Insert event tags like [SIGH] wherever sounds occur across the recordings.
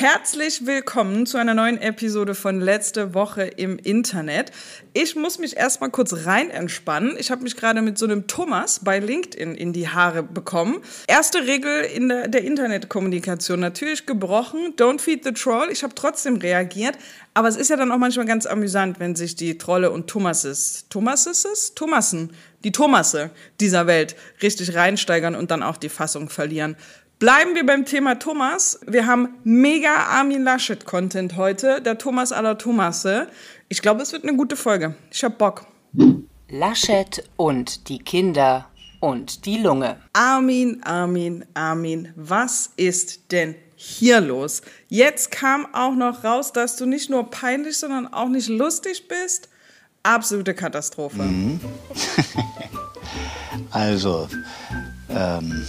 Herzlich willkommen zu einer neuen Episode von Letzte Woche im Internet. Ich muss mich erstmal kurz rein entspannen. Ich habe mich gerade mit so einem Thomas bei LinkedIn in die Haare bekommen. Erste Regel in der, der Internetkommunikation natürlich gebrochen. Don't feed the troll. Ich habe trotzdem reagiert. Aber es ist ja dann auch manchmal ganz amüsant, wenn sich die Trolle und Thomases, Thomases, Thomassen, die Thomasse dieser Welt richtig reinsteigern und dann auch die Fassung verlieren. Bleiben wir beim Thema Thomas. Wir haben mega Armin Laschet-Content heute. Der Thomas aller Thomasse. Ich glaube, es wird eine gute Folge. Ich hab Bock. Laschet und die Kinder und die Lunge. Armin, Armin, Armin, was ist denn hier los? Jetzt kam auch noch raus, dass du nicht nur peinlich, sondern auch nicht lustig bist. Absolute Katastrophe. Mhm. [LAUGHS] also, ähm,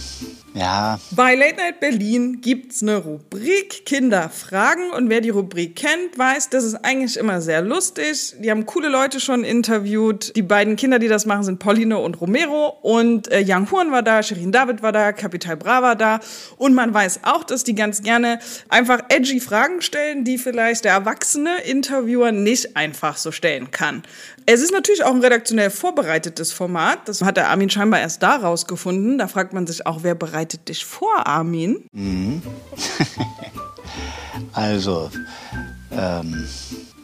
ja. Bei Late Night Berlin gibt's eine Rubrik Kinder fragen und wer die Rubrik kennt, weiß, das ist eigentlich immer sehr lustig. Die haben coole Leute schon interviewt. Die beiden Kinder, die das machen, sind Pauline und Romero und äh, Young Horn war da, Shirin David war da, Capital Bra war da und man weiß auch, dass die ganz gerne einfach edgy Fragen stellen, die vielleicht der erwachsene Interviewer nicht einfach so stellen kann. Es ist natürlich auch ein redaktionell vorbereitetes Format. Das hat der Armin scheinbar erst da rausgefunden. Da fragt man sich auch, wer bereitet dich vor, Armin? Mhm. [LAUGHS] also, ähm,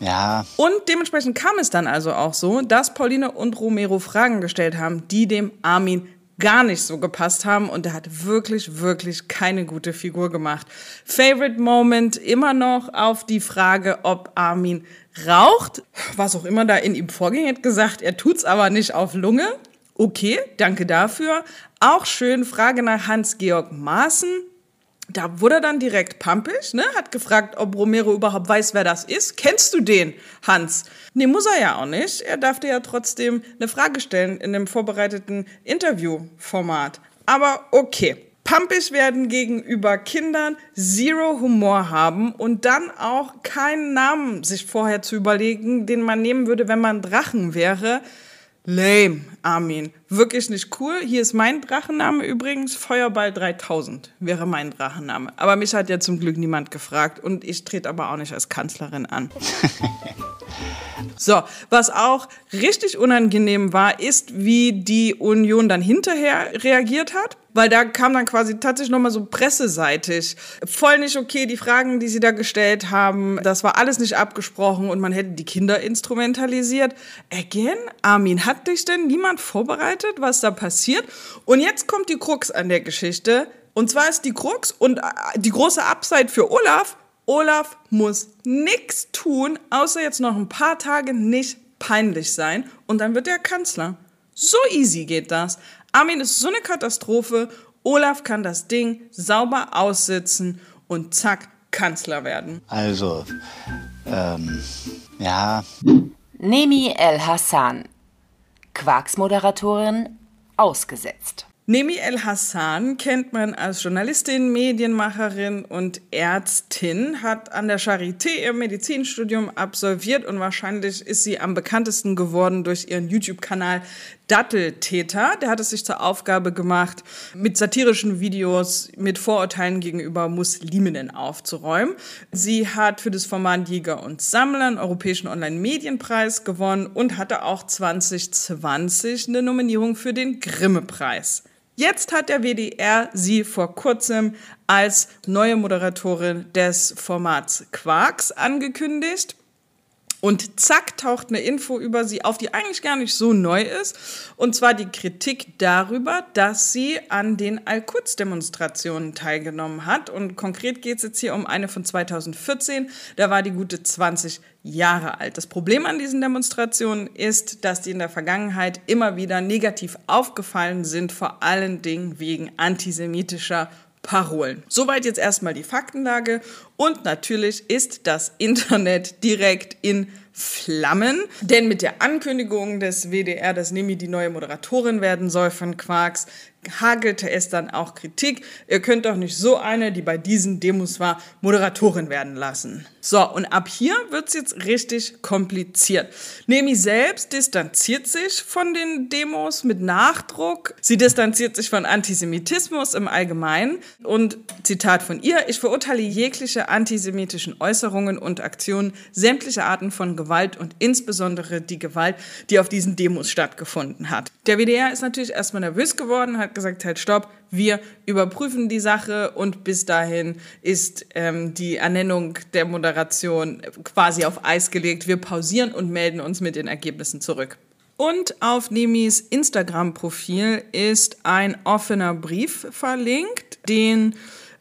ja. Und dementsprechend kam es dann also auch so, dass Pauline und Romero Fragen gestellt haben, die dem Armin gar nicht so gepasst haben und er hat wirklich, wirklich keine gute Figur gemacht. Favorite Moment immer noch auf die Frage, ob Armin raucht, was auch immer da in ihm vorging, hat gesagt, er tut's aber nicht auf Lunge. Okay, danke dafür. Auch schön, Frage nach Hans-Georg Maaßen. Da wurde er dann direkt pampig, ne? hat gefragt, ob Romero überhaupt weiß, wer das ist. Kennst du den, Hans? Nee, muss er ja auch nicht. Er darf dir ja trotzdem eine Frage stellen in dem vorbereiteten Interviewformat. Aber okay pampig werden gegenüber Kindern, zero Humor haben und dann auch keinen Namen sich vorher zu überlegen, den man nehmen würde, wenn man Drachen wäre. Lame, Armin. Wirklich nicht cool. Hier ist mein Drachenname übrigens. Feuerball 3000 wäre mein Drachenname. Aber mich hat ja zum Glück niemand gefragt und ich trete aber auch nicht als Kanzlerin an. [LAUGHS] So, was auch richtig unangenehm war, ist, wie die Union dann hinterher reagiert hat. Weil da kam dann quasi tatsächlich nochmal so presseseitig. Voll nicht okay, die Fragen, die sie da gestellt haben, das war alles nicht abgesprochen und man hätte die Kinder instrumentalisiert. Again, Armin, hat dich denn niemand vorbereitet, was da passiert? Und jetzt kommt die Krux an der Geschichte. Und zwar ist die Krux und äh, die große Upside für Olaf, Olaf muss nichts tun, außer jetzt noch ein paar Tage nicht peinlich sein und dann wird er Kanzler. So easy geht das. Armin ist so eine Katastrophe. Olaf kann das Ding sauber aussitzen und zack, Kanzler werden. Also, ähm, ja. Nemi El Hassan, Quarksmoderatorin, ausgesetzt. Nemi El Hassan kennt man als Journalistin, Medienmacherin und Ärztin, hat an der Charité ihr Medizinstudium absolviert und wahrscheinlich ist sie am bekanntesten geworden durch ihren YouTube-Kanal Datteltäter. Der hat es sich zur Aufgabe gemacht, mit satirischen Videos mit Vorurteilen gegenüber Musliminnen aufzuräumen. Sie hat für das Format Jäger und Sammler einen europäischen Online-Medienpreis gewonnen und hatte auch 2020 eine Nominierung für den Grimme-Preis. Jetzt hat der WDR sie vor kurzem als neue Moderatorin des Formats Quarks angekündigt. Und zack taucht eine Info über sie auf, die eigentlich gar nicht so neu ist. Und zwar die Kritik darüber, dass sie an den Al-Quds-Demonstrationen teilgenommen hat. Und konkret geht es jetzt hier um eine von 2014. Da war die gute 20 Jahre alt. Das Problem an diesen Demonstrationen ist, dass die in der Vergangenheit immer wieder negativ aufgefallen sind, vor allen Dingen wegen antisemitischer Parolen. Soweit jetzt erstmal die Faktenlage. Und natürlich ist das Internet direkt in Flammen. Denn mit der Ankündigung des WDR, dass Nemi die neue Moderatorin werden soll von Quarks, hagelte es dann auch Kritik. Ihr könnt doch nicht so eine, die bei diesen Demos war, Moderatorin werden lassen. So, und ab hier wird's jetzt richtig kompliziert. Nemi selbst distanziert sich von den Demos mit Nachdruck. Sie distanziert sich von Antisemitismus im Allgemeinen. Und Zitat von ihr, ich verurteile jegliche antisemitischen Äußerungen und Aktionen, sämtliche Arten von Gewalt und insbesondere die Gewalt, die auf diesen Demos stattgefunden hat. Der WDR ist natürlich erstmal nervös geworden, hat gesagt, halt, stopp, wir überprüfen die Sache und bis dahin ist ähm, die Ernennung der Moderation quasi auf Eis gelegt. Wir pausieren und melden uns mit den Ergebnissen zurück. Und auf Nemis Instagram-Profil ist ein offener Brief verlinkt, den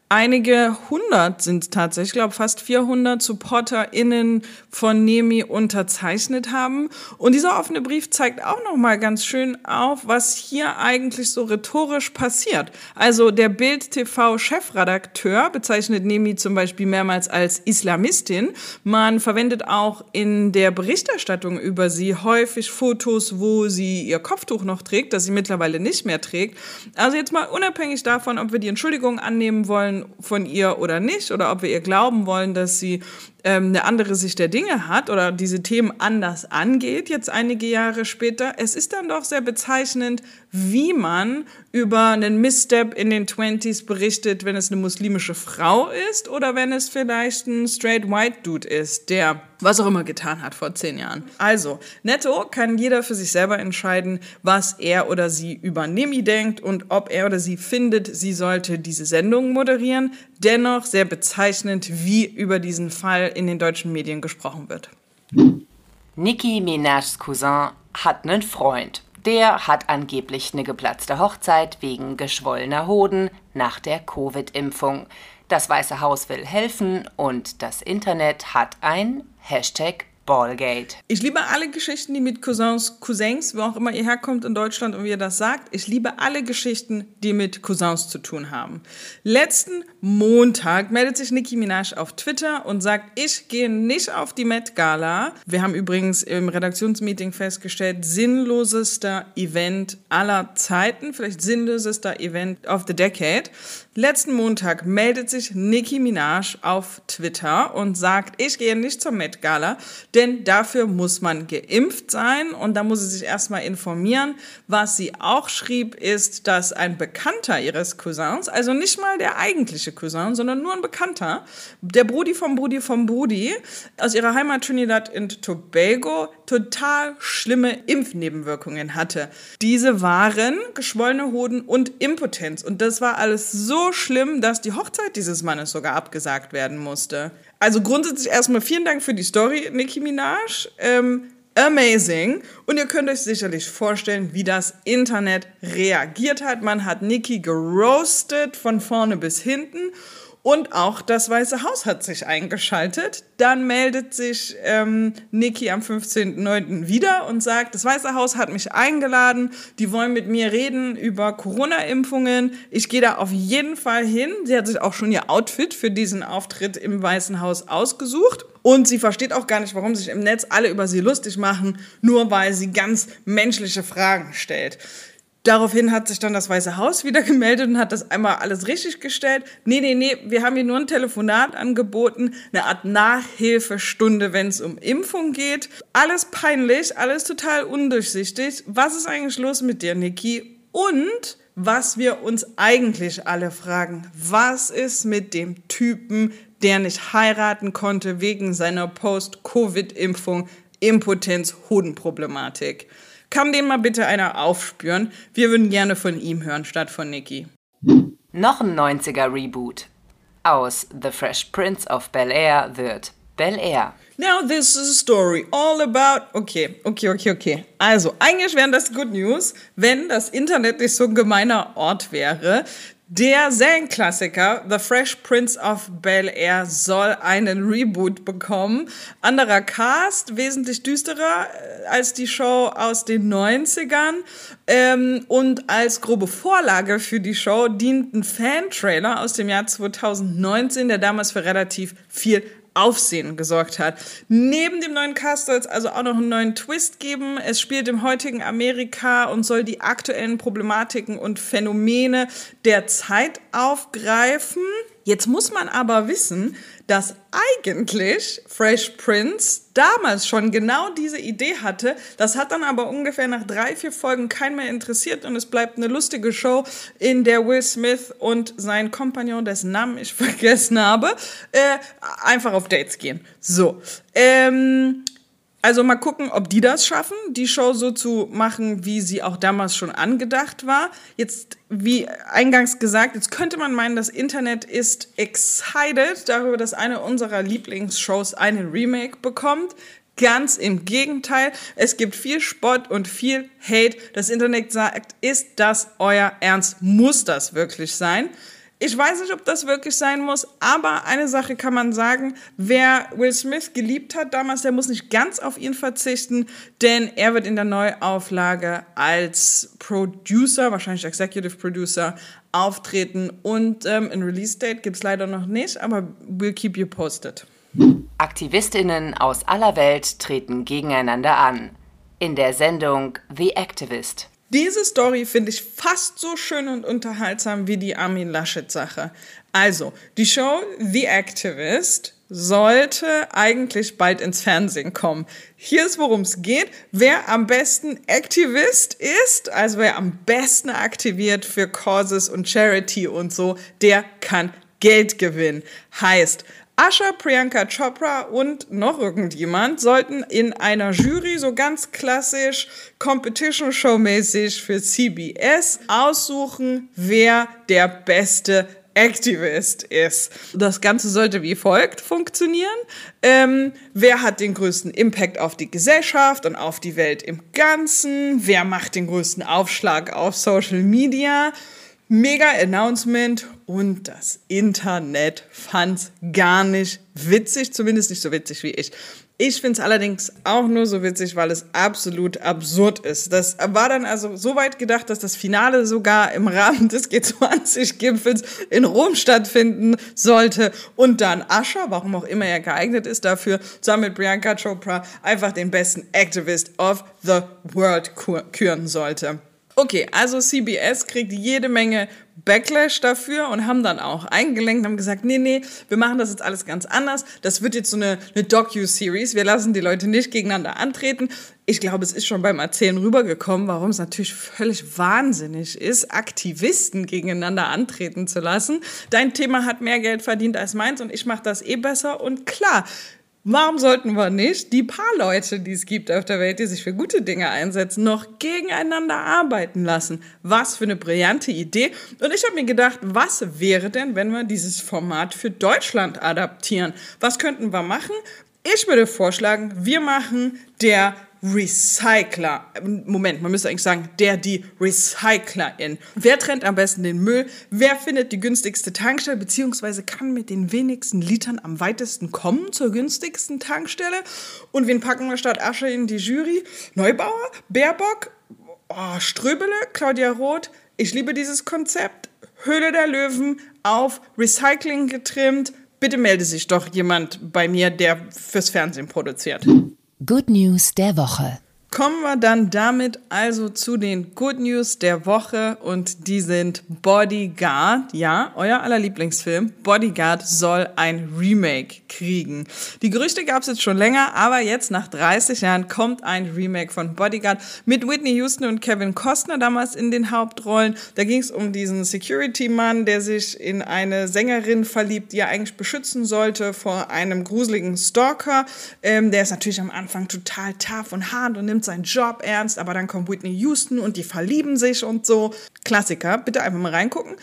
einige hundert sind tatsächlich, ich glaube fast 400 SupporterInnen von Nemi unterzeichnet haben. Und dieser offene Brief zeigt auch nochmal ganz schön auf, was hier eigentlich so rhetorisch passiert. Also der Bild-TV-Chefredakteur bezeichnet Nemi zum Beispiel mehrmals als Islamistin. Man verwendet auch in der Berichterstattung über sie häufig Fotos, wo sie ihr Kopftuch noch trägt, das sie mittlerweile nicht mehr trägt. Also jetzt mal unabhängig davon, ob wir die Entschuldigung annehmen wollen, von ihr oder nicht, oder ob wir ihr glauben wollen, dass sie ähm, eine andere Sicht der Dinge hat oder diese Themen anders angeht, jetzt einige Jahre später. Es ist dann doch sehr bezeichnend, wie man über einen Misstep in den 20s berichtet, wenn es eine muslimische Frau ist oder wenn es vielleicht ein straight white Dude ist, der was auch immer getan hat vor zehn Jahren. Also, netto kann jeder für sich selber entscheiden, was er oder sie über Nemi denkt und ob er oder sie findet, sie sollte diese Sendung moderieren. Dennoch sehr bezeichnend, wie über diesen Fall in den deutschen Medien gesprochen wird. Nicki Minajs Cousin hat einen Freund. Der hat angeblich eine geplatzte Hochzeit wegen geschwollener Hoden nach der Covid-Impfung. Das Weiße Haus will helfen und das Internet hat ein Hashtag Ballgate. Ich liebe alle Geschichten, die mit Cousins, Cousins, wo auch immer ihr herkommt in Deutschland und wie ihr das sagt. Ich liebe alle Geschichten, die mit Cousins zu tun haben. Letzten Montag meldet sich Nicki Minaj auf Twitter und sagt, ich gehe nicht auf die Met Gala. Wir haben übrigens im Redaktionsmeeting festgestellt, sinnlosester Event aller Zeiten, vielleicht sinnlosester Event of the Decade. Letzten Montag meldet sich Nicki Minaj auf Twitter und sagt, ich gehe nicht zur Met Gala, denn dafür muss man geimpft sein und da muss sie sich erstmal informieren. Was sie auch schrieb, ist, dass ein Bekannter ihres Cousins, also nicht mal der eigentliche Cousin, sondern nur ein Bekannter, der Brudi vom Brudi vom Brudi aus ihrer Heimat Trinidad und Tobago total schlimme Impfnebenwirkungen hatte. Diese waren geschwollene Hoden und Impotenz und das war alles so schlimm, dass die Hochzeit dieses Mannes sogar abgesagt werden musste. Also grundsätzlich erstmal vielen Dank für die Story, Nicki Minaj. Ähm, amazing. Und ihr könnt euch sicherlich vorstellen, wie das Internet reagiert hat. Man hat Nicki geroastet von vorne bis hinten. Und auch das Weiße Haus hat sich eingeschaltet. Dann meldet sich ähm, Nikki am 15.09. wieder und sagt, das Weiße Haus hat mich eingeladen. Die wollen mit mir reden über Corona-Impfungen. Ich gehe da auf jeden Fall hin. Sie hat sich auch schon ihr Outfit für diesen Auftritt im Weißen Haus ausgesucht. Und sie versteht auch gar nicht, warum sich im Netz alle über sie lustig machen, nur weil sie ganz menschliche Fragen stellt. Daraufhin hat sich dann das Weiße Haus wieder [LAUGHS] gemeldet und hat das einmal alles richtig gestellt. Nee, nee, nee, wir haben hier nur ein Telefonat angeboten, eine Art Nachhilfestunde, wenn es um Impfung geht. Alles peinlich, alles total undurchsichtig. Was ist eigentlich los mit dir, Niki? Und was wir uns eigentlich alle fragen, was ist mit dem Typen, der nicht heiraten konnte wegen seiner Post-Covid-Impfung, Impotenz, Hodenproblematik? Kann den mal bitte einer aufspüren? Wir würden gerne von ihm hören, statt von Nicky. Noch ein 90er Reboot. Aus The Fresh Prince of Bel Air wird Bel Air. Now this is a story all about. Okay, okay, okay, okay. Also, eigentlich wären das Good News, wenn das Internet nicht so ein gemeiner Ort wäre. Der Serienklassiker The Fresh Prince of Bel Air soll einen Reboot bekommen. Anderer Cast, wesentlich düsterer äh, als die Show aus den 90ern. Ähm, und als grobe Vorlage für die Show dient ein Fan-Trailer aus dem Jahr 2019, der damals für relativ viel Aufsehen gesorgt hat. Neben dem neuen Cast soll es also auch noch einen neuen Twist geben. Es spielt im heutigen Amerika und soll die aktuellen Problematiken und Phänomene der Zeit aufgreifen. Jetzt muss man aber wissen, dass eigentlich Fresh Prince damals schon genau diese Idee hatte. Das hat dann aber ungefähr nach drei, vier Folgen keinen mehr interessiert und es bleibt eine lustige Show, in der Will Smith und sein Kompagnon, dessen Namen ich [LAUGHS] vergessen habe, äh, einfach auf Dates gehen. So. Ähm, also mal gucken, ob die das schaffen, die Show so zu machen, wie sie auch damals schon angedacht war. Jetzt, wie eingangs gesagt, jetzt könnte man meinen, das Internet ist excited darüber, dass eine unserer Lieblingsshows einen Remake bekommt. Ganz im Gegenteil. Es gibt viel Spott und viel Hate. Das Internet sagt, ist das euer Ernst? Muss das wirklich sein? Ich weiß nicht, ob das wirklich sein muss, aber eine Sache kann man sagen, wer Will Smith geliebt hat damals, der muss nicht ganz auf ihn verzichten, denn er wird in der Neuauflage als Producer, wahrscheinlich Executive Producer, auftreten und ähm, ein Release-Date gibt es leider noch nicht, aber we'll keep you posted. Aktivistinnen aus aller Welt treten gegeneinander an. In der Sendung The Activist. Diese Story finde ich fast so schön und unterhaltsam wie die Armin Laschet-Sache. Also, die Show The Activist sollte eigentlich bald ins Fernsehen kommen. Hier ist, worum es geht. Wer am besten Aktivist ist, also wer am besten aktiviert für Causes und Charity und so, der kann Geld gewinnen. Heißt, Asha, Priyanka Chopra und noch irgendjemand sollten in einer Jury so ganz klassisch Competition Show mäßig für CBS aussuchen, wer der beste Activist ist. Das Ganze sollte wie folgt funktionieren. Ähm, wer hat den größten Impact auf die Gesellschaft und auf die Welt im Ganzen? Wer macht den größten Aufschlag auf Social Media? Mega Announcement und das Internet fand's gar nicht witzig, zumindest nicht so witzig wie ich. Ich find's allerdings auch nur so witzig, weil es absolut absurd ist. Das war dann also so weit gedacht, dass das Finale sogar im Rahmen des G20-Gipfels in Rom stattfinden sollte und dann Ascher, warum auch immer er geeignet ist dafür, zusammen mit Priyanka Chopra einfach den besten Activist of the World küren sollte. Okay, also CBS kriegt jede Menge Backlash dafür und haben dann auch eingelenkt, haben gesagt, nee, nee, wir machen das jetzt alles ganz anders. Das wird jetzt so eine, eine Docu-Series. Wir lassen die Leute nicht gegeneinander antreten. Ich glaube, es ist schon beim Erzählen rübergekommen, warum es natürlich völlig wahnsinnig ist, Aktivisten gegeneinander antreten zu lassen. Dein Thema hat mehr Geld verdient als meins und ich mache das eh besser. Und klar, Warum sollten wir nicht die paar Leute, die es gibt auf der Welt, die sich für gute Dinge einsetzen, noch gegeneinander arbeiten lassen? Was für eine brillante Idee. Und ich habe mir gedacht, was wäre denn, wenn wir dieses Format für Deutschland adaptieren? Was könnten wir machen? Ich würde vorschlagen, wir machen der Recycler. Moment, man müsste eigentlich sagen, der, die Recyclerin. Wer trennt am besten den Müll? Wer findet die günstigste Tankstelle? Beziehungsweise kann mit den wenigsten Litern am weitesten kommen zur günstigsten Tankstelle? Und wen packen wir statt Asche in die Jury? Neubauer? Baerbock? Oh, Ströbele? Claudia Roth? Ich liebe dieses Konzept. Höhle der Löwen auf Recycling getrimmt. Bitte melde sich doch jemand bei mir, der fürs Fernsehen produziert. Good News der Woche. Kommen wir dann damit also zu den Good News der Woche und die sind Bodyguard. Ja, euer aller Lieblingsfilm. Bodyguard soll ein Remake kriegen. Die Gerüchte gab es jetzt schon länger, aber jetzt nach 30 Jahren kommt ein Remake von Bodyguard mit Whitney Houston und Kevin Costner damals in den Hauptrollen. Da ging es um diesen Security-Mann, der sich in eine Sängerin verliebt, die er eigentlich beschützen sollte vor einem gruseligen Stalker. Ähm, der ist natürlich am Anfang total tough und hart und nimmt seinen Job ernst, aber dann kommt Whitney Houston und die verlieben sich und so. Klassiker, bitte einfach mal reingucken,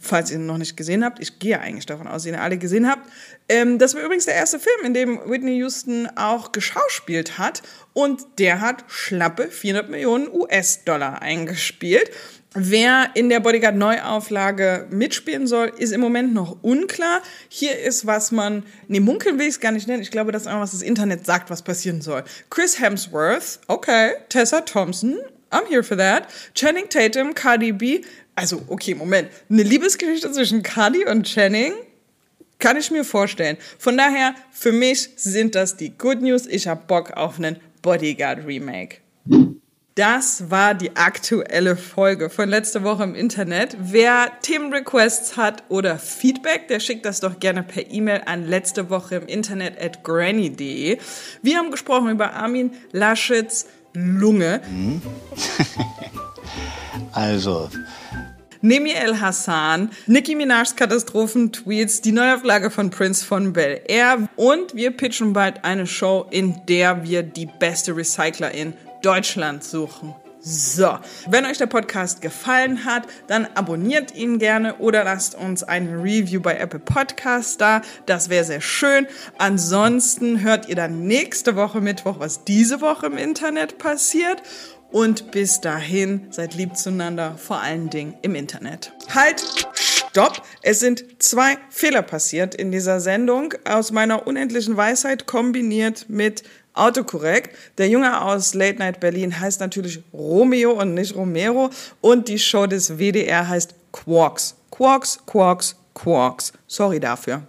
falls ihr ihn noch nicht gesehen habt. Ich gehe eigentlich davon aus, dass ihr ihn alle gesehen habt. Ähm, das war übrigens der erste Film, in dem Whitney Houston auch geschauspielt hat und der hat schlappe 400 Millionen US-Dollar eingespielt. Wer in der Bodyguard Neuauflage mitspielen soll, ist im Moment noch unklar. Hier ist, was man, nee, munkeln will ich es gar nicht nennen. Ich glaube, das ist einfach, was das Internet sagt, was passieren soll. Chris Hemsworth, okay. Tessa Thompson, I'm here for that. Channing Tatum, Cardi B. Also, okay, Moment. Eine Liebesgeschichte zwischen Cardi und Channing? Kann ich mir vorstellen. Von daher, für mich sind das die Good News. Ich habe Bock auf einen Bodyguard Remake. Das war die aktuelle Folge von letzter Woche im Internet. Wer Themenrequests hat oder Feedback, der schickt das doch gerne per E-Mail an letzte Woche im Internet at granny.de. Wir haben gesprochen über Armin Laschets Lunge. [LAUGHS] Also, Nemi El Hassan, Nicki Minajs Katastrophentweets, die Neuauflage von Prince von Bel Air und wir pitchen bald eine Show, in der wir die beste Recycler in Deutschland suchen. So, wenn euch der Podcast gefallen hat, dann abonniert ihn gerne oder lasst uns eine Review bei Apple Podcasts da. Das wäre sehr schön. Ansonsten hört ihr dann nächste Woche Mittwoch, was diese Woche im Internet passiert. Und bis dahin, seid lieb zueinander, vor allen Dingen im Internet. Halt! Stopp! Es sind zwei Fehler passiert in dieser Sendung aus meiner unendlichen Weisheit kombiniert mit Autokorrekt. Der Junge aus Late Night Berlin heißt natürlich Romeo und nicht Romero. Und die Show des WDR heißt Quarks. Quarks, Quarks, Quarks. Sorry dafür.